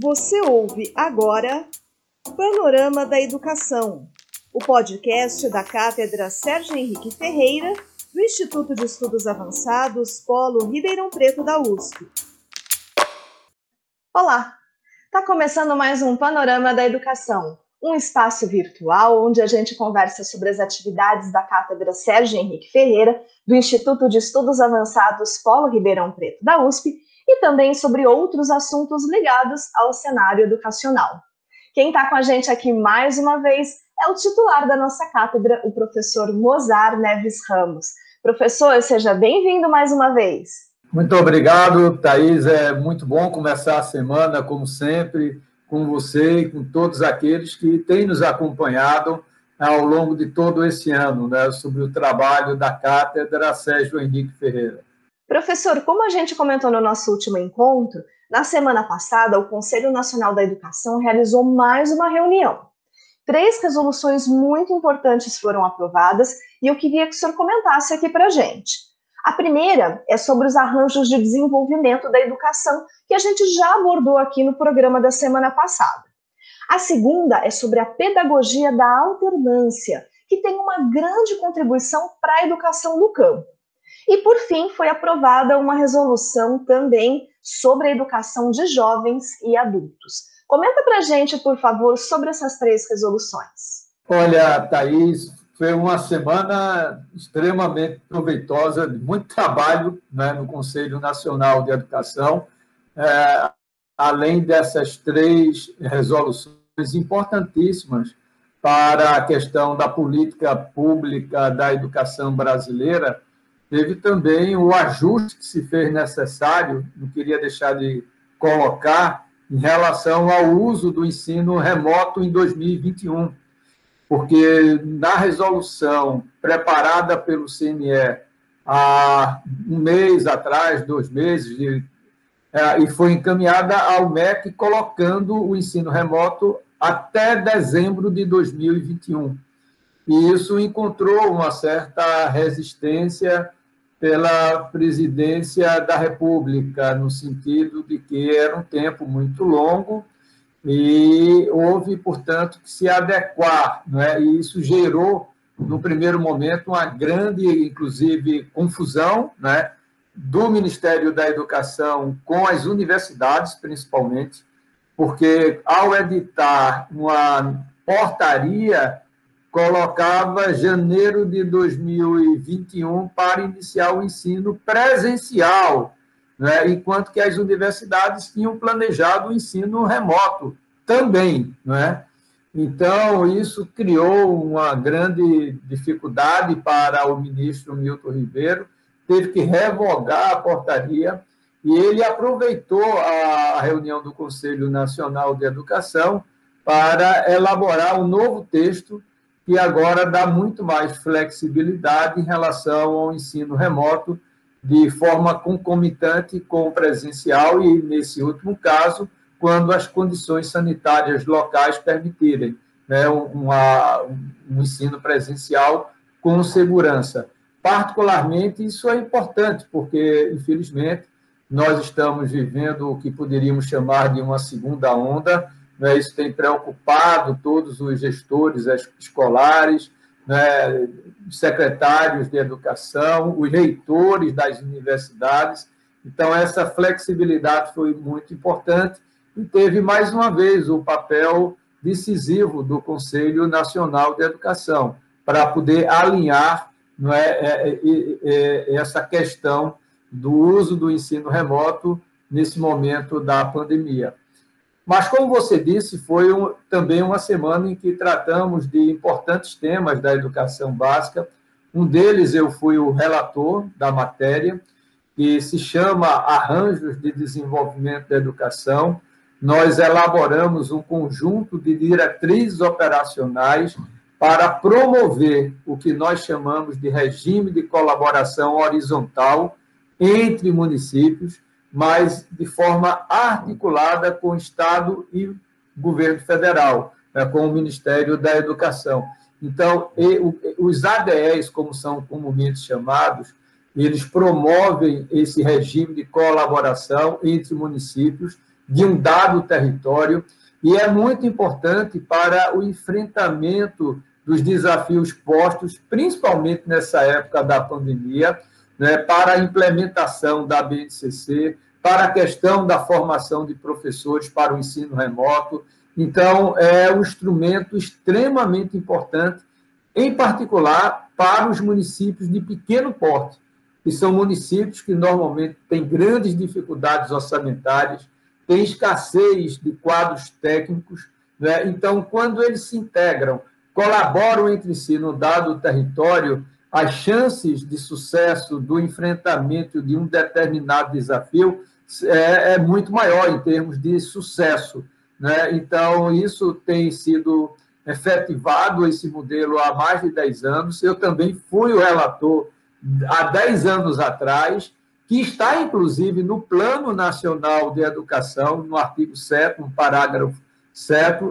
Você ouve agora Panorama da Educação, o podcast da Cátedra Sérgio Henrique Ferreira, do Instituto de Estudos Avançados Polo Ribeirão Preto da USP. Olá! Está começando mais um Panorama da Educação, um espaço virtual onde a gente conversa sobre as atividades da Cátedra Sérgio Henrique Ferreira, do Instituto de Estudos Avançados Polo Ribeirão Preto da USP, e também sobre outros assuntos ligados ao cenário educacional. Quem está com a gente aqui mais uma vez é o titular da nossa cátedra, o professor Mozar Neves Ramos. Professor, seja bem-vindo mais uma vez. Muito obrigado, Thaís. É muito bom começar a semana, como sempre, com você e com todos aqueles que têm nos acompanhado ao longo de todo esse ano, né, sobre o trabalho da Cátedra Sérgio Henrique Ferreira. Professor, como a gente comentou no nosso último encontro, na semana passada o Conselho Nacional da Educação realizou mais uma reunião. Três resoluções muito importantes foram aprovadas e eu queria que o senhor comentasse aqui para a gente. A primeira é sobre os arranjos de desenvolvimento da educação, que a gente já abordou aqui no programa da semana passada. A segunda é sobre a pedagogia da alternância, que tem uma grande contribuição para a educação no campo. E, por fim, foi aprovada uma resolução também sobre a educação de jovens e adultos. Comenta para gente, por favor, sobre essas três resoluções. Olha, Thaís, foi uma semana extremamente proveitosa, de muito trabalho né, no Conselho Nacional de Educação, é, além dessas três resoluções importantíssimas para a questão da política pública da educação brasileira, teve também o ajuste que se fez necessário, não queria deixar de colocar, em relação ao uso do ensino remoto em 2021, porque na resolução preparada pelo CNE há um mês atrás, dois meses, é, e foi encaminhada ao MEC colocando o ensino remoto até dezembro de 2021. E isso encontrou uma certa resistência pela presidência da República, no sentido de que era um tempo muito longo e houve, portanto, que se adequar, é? e isso gerou, no primeiro momento, uma grande, inclusive, confusão né? do Ministério da Educação com as universidades, principalmente, porque ao editar uma portaria colocava janeiro de 2021 para iniciar o ensino presencial, né? enquanto que as universidades tinham planejado o ensino remoto também. Né? Então, isso criou uma grande dificuldade para o ministro Milton Ribeiro, teve que revogar a portaria e ele aproveitou a reunião do Conselho Nacional de Educação para elaborar um novo texto que agora dá muito mais flexibilidade em relação ao ensino remoto, de forma concomitante com o presencial e, nesse último caso, quando as condições sanitárias locais permitirem né, uma, um ensino presencial com segurança. Particularmente, isso é importante, porque, infelizmente, nós estamos vivendo o que poderíamos chamar de uma segunda onda, né, isso tem preocupado todos os gestores escolares, né, secretários de educação, os reitores das universidades. Então, essa flexibilidade foi muito importante e teve, mais uma vez, o papel decisivo do Conselho Nacional de Educação, para poder alinhar não é, é, é, é, essa questão do uso do ensino remoto nesse momento da pandemia. Mas, como você disse, foi um, também uma semana em que tratamos de importantes temas da educação básica. Um deles eu fui o relator da matéria, que se chama Arranjos de Desenvolvimento da Educação. Nós elaboramos um conjunto de diretrizes operacionais para promover o que nós chamamos de regime de colaboração horizontal entre municípios mas de forma articulada com o Estado e governo federal, né, com o Ministério da Educação. Então, os ADEs, como são comumente chamados, eles promovem esse regime de colaboração entre municípios de um dado território, e é muito importante para o enfrentamento dos desafios postos, principalmente nessa época da pandemia, né, para a implementação da BNCC, para a questão da formação de professores para o ensino remoto. Então, é um instrumento extremamente importante, em particular para os municípios de pequeno porte, que são municípios que normalmente têm grandes dificuldades orçamentárias, têm escassez de quadros técnicos. Né? Então, quando eles se integram, colaboram entre si no dado território, as chances de sucesso do enfrentamento de um determinado desafio é, é muito maior em termos de sucesso. Né? Então, isso tem sido efetivado, esse modelo, há mais de 10 anos. Eu também fui o relator há 10 anos atrás, que está, inclusive, no Plano Nacional de Educação, no artigo 7 parágrafo 7,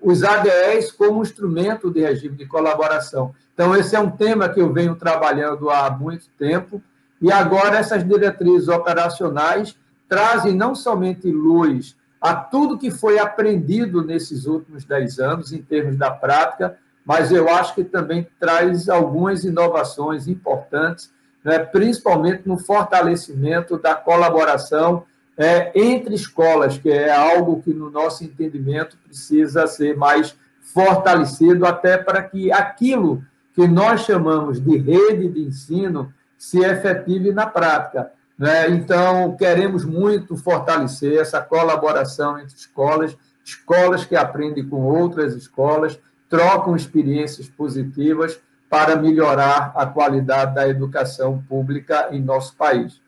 os ADEs como instrumento de regime de colaboração. Então, esse é um tema que eu venho trabalhando há muito tempo, e agora essas diretrizes operacionais trazem não somente luz a tudo que foi aprendido nesses últimos dez anos, em termos da prática, mas eu acho que também traz algumas inovações importantes, né, principalmente no fortalecimento da colaboração é, entre escolas, que é algo que, no nosso entendimento, precisa ser mais fortalecido, até para que aquilo que nós chamamos de rede de ensino se efetive na prática. Né? Então, queremos muito fortalecer essa colaboração entre escolas, escolas que aprendem com outras escolas, trocam experiências positivas para melhorar a qualidade da educação pública em nosso país.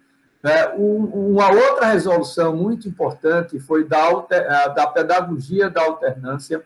Né? Uma outra resolução muito importante foi da, da pedagogia da alternância.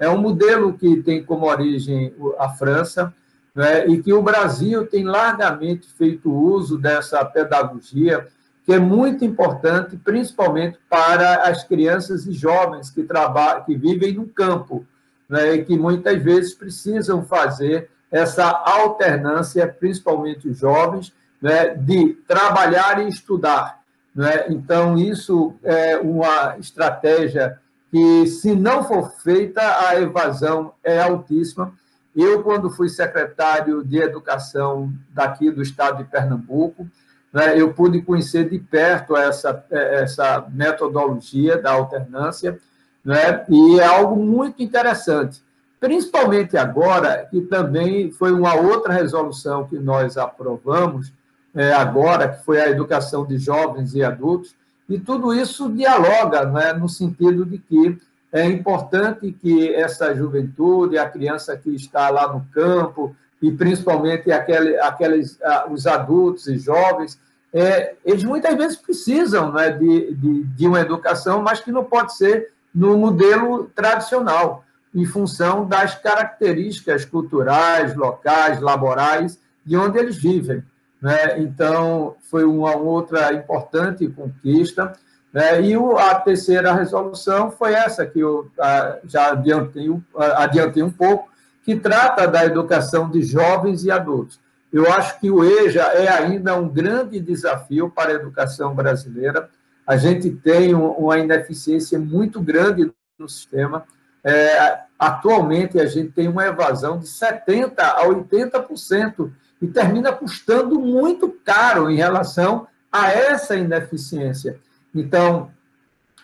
É um modelo que tem como origem a França, né, e que o Brasil tem largamente feito uso dessa pedagogia, que é muito importante, principalmente para as crianças e jovens que, trabalham, que vivem no campo, né, e que muitas vezes precisam fazer essa alternância, principalmente os jovens, né, de trabalhar e estudar. Né? Então, isso é uma estratégia que, se não for feita, a evasão é altíssima eu, quando fui secretário de Educação daqui do estado de Pernambuco, né, eu pude conhecer de perto essa, essa metodologia da alternância, né, e é algo muito interessante, principalmente agora, que também foi uma outra resolução que nós aprovamos é, agora, que foi a educação de jovens e adultos, e tudo isso dialoga né, no sentido de que é importante que essa juventude, a criança que está lá no campo, e principalmente aquele, aqueles, os adultos e jovens, é, eles muitas vezes precisam né, de, de, de uma educação, mas que não pode ser no modelo tradicional, em função das características culturais, locais, laborais, de onde eles vivem. Né? Então, foi uma outra importante conquista. Né? E a terceira resolução foi essa, que eu ah, já adiantei, ah, adiantei um pouco, que trata da educação de jovens e adultos. Eu acho que o EJA é ainda um grande desafio para a educação brasileira. A gente tem uma ineficiência muito grande no sistema. É, atualmente, a gente tem uma evasão de 70% a 80% e termina custando muito caro em relação a essa ineficiência. Então,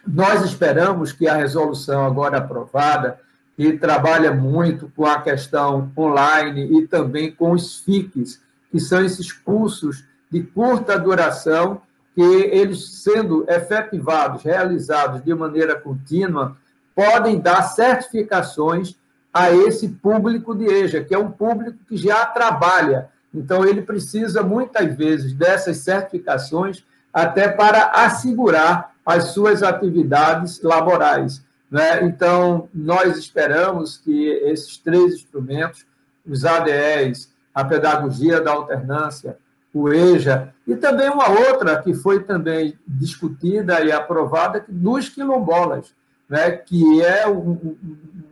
nós esperamos que a resolução agora aprovada, que trabalha muito com a questão online e também com os FICs, que são esses cursos de curta duração, que eles sendo efetivados, realizados de maneira contínua, podem dar certificações a esse público de EJA, que é um público que já trabalha. Então, ele precisa, muitas vezes, dessas certificações até para assegurar as suas atividades laborais. Né? Então, nós esperamos que esses três instrumentos, os ADEs, a pedagogia da alternância, o EJA, e também uma outra que foi também discutida e aprovada, dos quilombolas, né? que é um,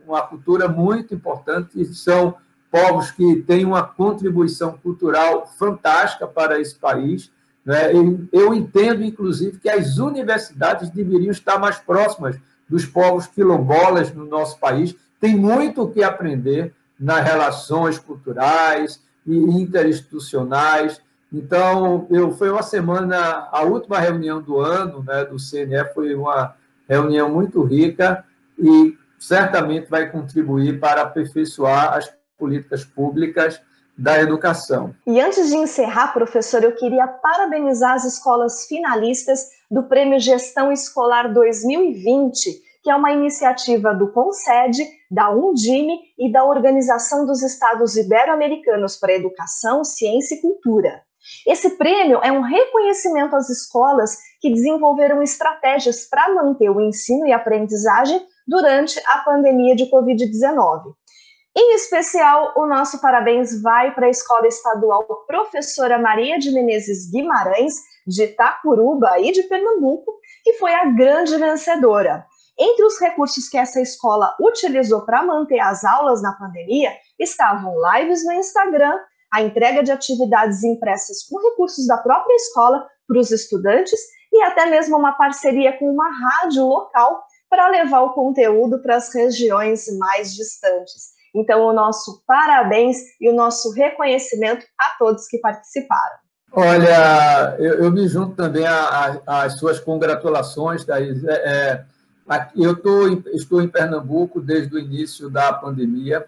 uma cultura muito importante, são povos que têm uma contribuição cultural fantástica para esse país, Né? Eu entendo, inclusive, que as universidades deveriam estar mais próximas dos povos quilombolas no nosso país. Tem muito o que aprender nas relações culturais e interinstitucionais. Então, eu foi uma semana, a última reunião do ano né, do CNE foi uma reunião muito rica e certamente vai contribuir para aperfeiçoar as políticas públicas da educação. E antes de encerrar, professor, eu queria parabenizar as escolas finalistas do Prêmio Gestão Escolar 2020, que é uma iniciativa do CONSED, da Undime e da Organização dos Estados Ibero-Americanos para Educação, Ciência e Cultura. Esse prêmio é um reconhecimento às escolas que desenvolveram estratégias para manter o ensino e aprendizagem durante a pandemia de Covid-19. Em especial, o nosso parabéns vai para a Escola Estadual Professora Maria de Menezes Guimarães, de Itacuruba e de Pernambuco, que foi a grande vencedora. Entre os recursos que essa escola utilizou para manter as aulas na pandemia estavam lives no Instagram, a entrega de atividades impressas com recursos da própria escola para os estudantes e até mesmo uma parceria com uma rádio local para levar o conteúdo para as regiões mais distantes. Então, o nosso parabéns e o nosso reconhecimento a todos que participaram. Olha, eu, eu me junto também às suas congratulações, Thaís. É, é, eu tô, estou em Pernambuco desde o início da pandemia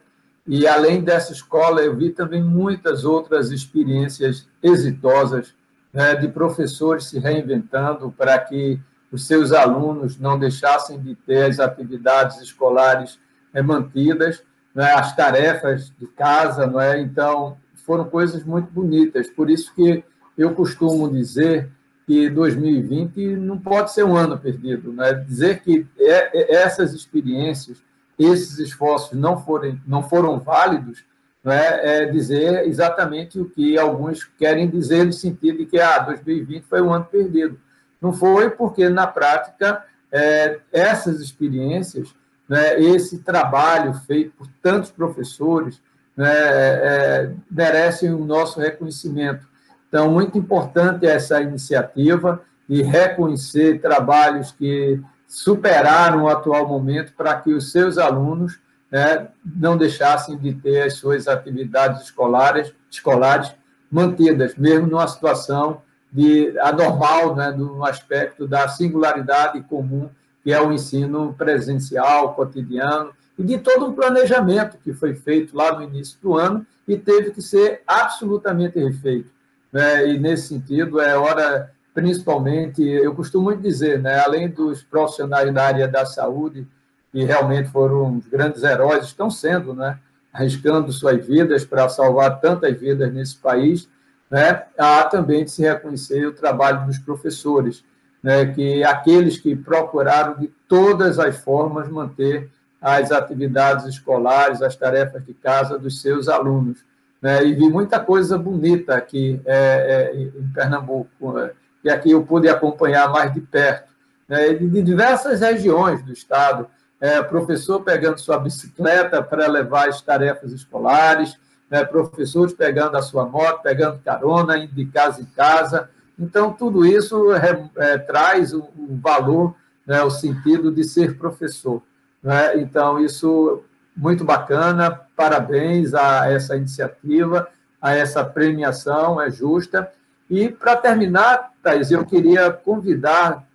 e, além dessa escola, eu vi também muitas outras experiências exitosas né, de professores se reinventando para que os seus alunos não deixassem de ter as atividades escolares é, mantidas né, as tarefas de casa, não é? Então, foram coisas muito bonitas. Por isso que eu costumo dizer que 2020 não pode ser um ano perdido, né? Dizer que é, é, essas experiências, esses esforços não forem não foram válidos, é? é dizer exatamente o que alguns querem dizer no sentido de que ah, 2020 foi um ano perdido. Não foi porque na prática é, essas experiências né, esse trabalho feito por tantos professores né, é, merecem o nosso reconhecimento. Então, muito importante essa iniciativa e reconhecer trabalhos que superaram o atual momento para que os seus alunos né, não deixassem de ter as suas atividades escolares, escolares mantidas, mesmo numa situação de anormal, né, no aspecto da singularidade comum que é o ensino presencial, cotidiano, e de todo um planejamento que foi feito lá no início do ano e teve que ser absolutamente refeito. Né? E, nesse sentido, é hora, principalmente, eu costumo dizer, né? além dos profissionais da área da saúde, que realmente foram grandes heróis, estão sendo, né? arriscando suas vidas para salvar tantas vidas nesse país, né? há também de se reconhecer o trabalho dos professores, né, que aqueles que procuraram de todas as formas manter as atividades escolares, as tarefas de casa dos seus alunos. Né, e vi muita coisa bonita aqui é, é, em Pernambuco, né, que aqui eu pude acompanhar mais de perto, né, de diversas regiões do estado, é, professor pegando sua bicicleta para levar as tarefas escolares, né, professores pegando a sua moto, pegando carona, indo de casa em casa, então, tudo isso é, é, traz o, o valor, né, o sentido de ser professor. Né? Então, isso muito bacana, parabéns a essa iniciativa, a essa premiação, é justa. E, para terminar, Thais, eu queria convidar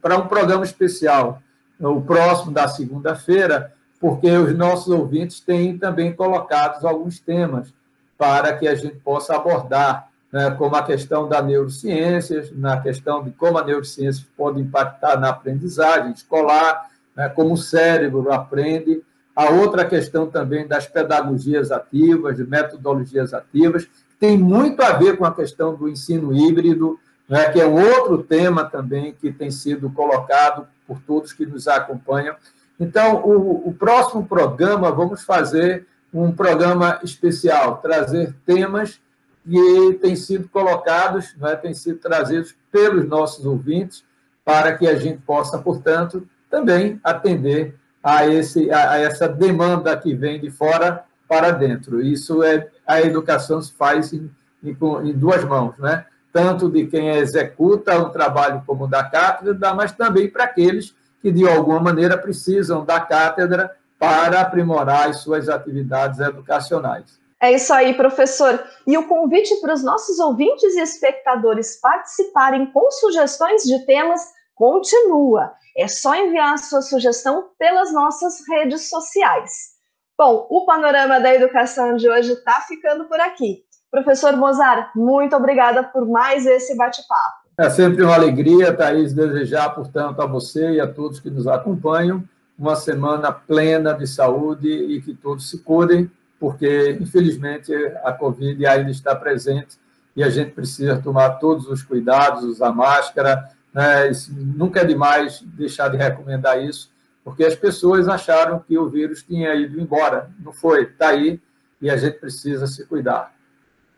para um programa especial, o próximo da segunda-feira, porque os nossos ouvintes têm também colocado alguns temas para que a gente possa abordar né, como a questão da neurociências, na questão de como a neurociência pode impactar na aprendizagem escolar, né, como o cérebro aprende. A outra questão também das pedagogias ativas, de metodologias ativas, tem muito a ver com a questão do ensino híbrido, né, que é outro tema também que tem sido colocado por todos que nos acompanham. Então, o, o próximo programa, vamos fazer um programa especial, trazer temas que têm sido colocados, né, têm sido trazidos pelos nossos ouvintes, para que a gente possa, portanto, também atender a, esse, a, essa demanda que vem de fora para dentro. Isso é a educação se faz em, em, em duas mãos, né? tanto de quem executa o trabalho como da cátedra, mas também para aqueles que, de alguma maneira, precisam da cátedra para aprimorar as suas atividades educacionais. É isso aí, professor. E o convite para os nossos ouvintes e espectadores participarem com sugestões de temas continua. É só enviar a sua sugestão pelas nossas redes sociais. Bom, o panorama da educação de hoje está ficando por aqui. Professor Mozart, muito obrigada por mais esse bate-papo. É sempre uma alegria, Thaís, desejar, portanto, a você e a todos que nos acompanham uma semana plena de saúde e que todos se cuidem, porque, infelizmente, a Covid ainda está presente e a gente precisa tomar todos os cuidados, usar máscara. Né? Nunca é demais deixar de recomendar isso, porque as pessoas acharam que o vírus tinha ido embora. Não foi, está aí e a gente precisa se cuidar.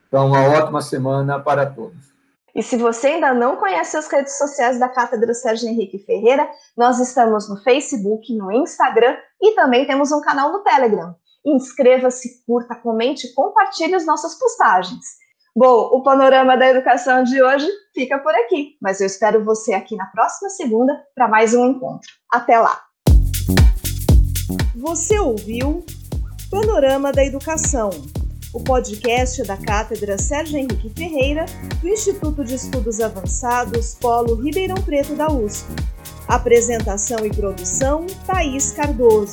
Então, uma ótima semana para todos. E se você ainda não conhece as redes sociais da Cátedra Sérgio Henrique Ferreira, nós estamos no Facebook, no Instagram e também temos um canal no Telegram. Inscreva-se, curta, comente e compartilhe as nossas postagens. Bom, o panorama da educação de hoje fica por aqui, mas eu espero você aqui na próxima segunda para mais um encontro. Até lá! Você ouviu Panorama da Educação o podcast da Cátedra Sérgio Henrique Ferreira, do Instituto de Estudos Avançados Polo Ribeirão Preto da USP. Apresentação e produção: Thaís Cardoso.